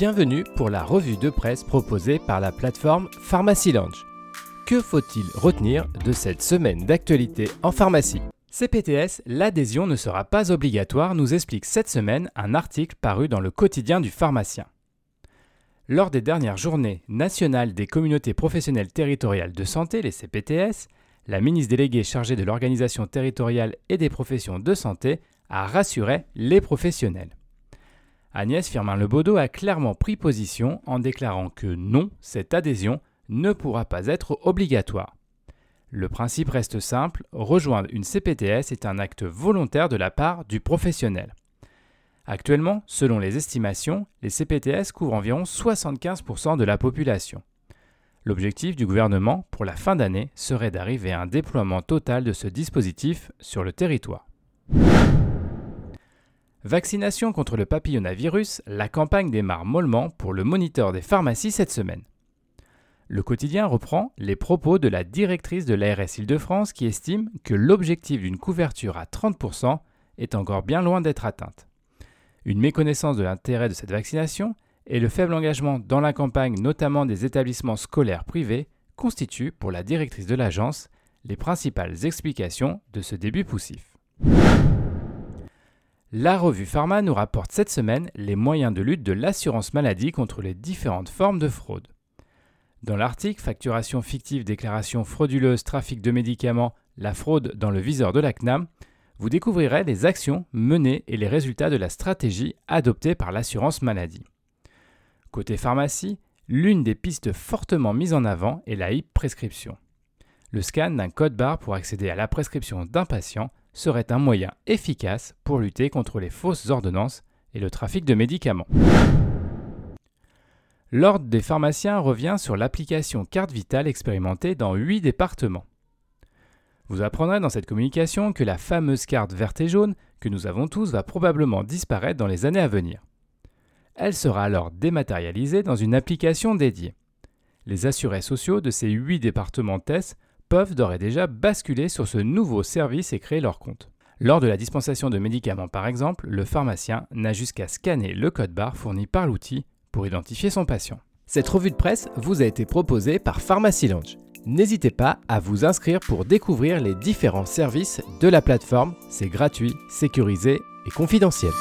Bienvenue pour la revue de presse proposée par la plateforme Pharmacy Lounge. Que faut-il retenir de cette semaine d'actualité en pharmacie? CPTS, l'adhésion ne sera pas obligatoire, nous explique cette semaine un article paru dans le quotidien du pharmacien. Lors des dernières journées nationales des communautés professionnelles territoriales de santé, les CPTS, la ministre déléguée chargée de l'organisation territoriale et des professions de santé a rassuré les professionnels. Agnès Firmin-Lebaudot a clairement pris position en déclarant que non, cette adhésion ne pourra pas être obligatoire. Le principe reste simple, rejoindre une CPTS est un acte volontaire de la part du professionnel. Actuellement, selon les estimations, les CPTS couvrent environ 75% de la population. L'objectif du gouvernement pour la fin d'année serait d'arriver à un déploiement total de ce dispositif sur le territoire. Vaccination contre le papillonavirus, la campagne démarre mollement pour le moniteur des pharmacies cette semaine. Le quotidien reprend les propos de la directrice de l'ARS Île-de-France qui estime que l'objectif d'une couverture à 30% est encore bien loin d'être atteinte. Une méconnaissance de l'intérêt de cette vaccination et le faible engagement dans la campagne notamment des établissements scolaires privés constituent pour la directrice de l'agence les principales explications de ce début poussif. La revue Pharma nous rapporte cette semaine les moyens de lutte de l'assurance maladie contre les différentes formes de fraude. Dans l'article Facturation fictive, déclaration frauduleuse, trafic de médicaments, la fraude dans le viseur de la CNAM, vous découvrirez les actions menées et les résultats de la stratégie adoptée par l'assurance maladie. Côté pharmacie, l'une des pistes fortement mises en avant est la e-prescription. Le scan d'un code barre pour accéder à la prescription d'un patient serait un moyen efficace pour lutter contre les fausses ordonnances et le trafic de médicaments. L'Ordre des pharmaciens revient sur l'application carte vitale expérimentée dans 8 départements. Vous apprendrez dans cette communication que la fameuse carte verte et jaune que nous avons tous va probablement disparaître dans les années à venir. Elle sera alors dématérialisée dans une application dédiée. Les assurés sociaux de ces 8 départements tests peuvent d'ores et déjà basculer sur ce nouveau service et créer leur compte. Lors de la dispensation de médicaments par exemple, le pharmacien n'a jusqu'à scanner le code barre fourni par l'outil pour identifier son patient. Cette revue de presse vous a été proposée par Pharmacy Lounge. N'hésitez pas à vous inscrire pour découvrir les différents services de la plateforme. C'est gratuit, sécurisé et confidentiel.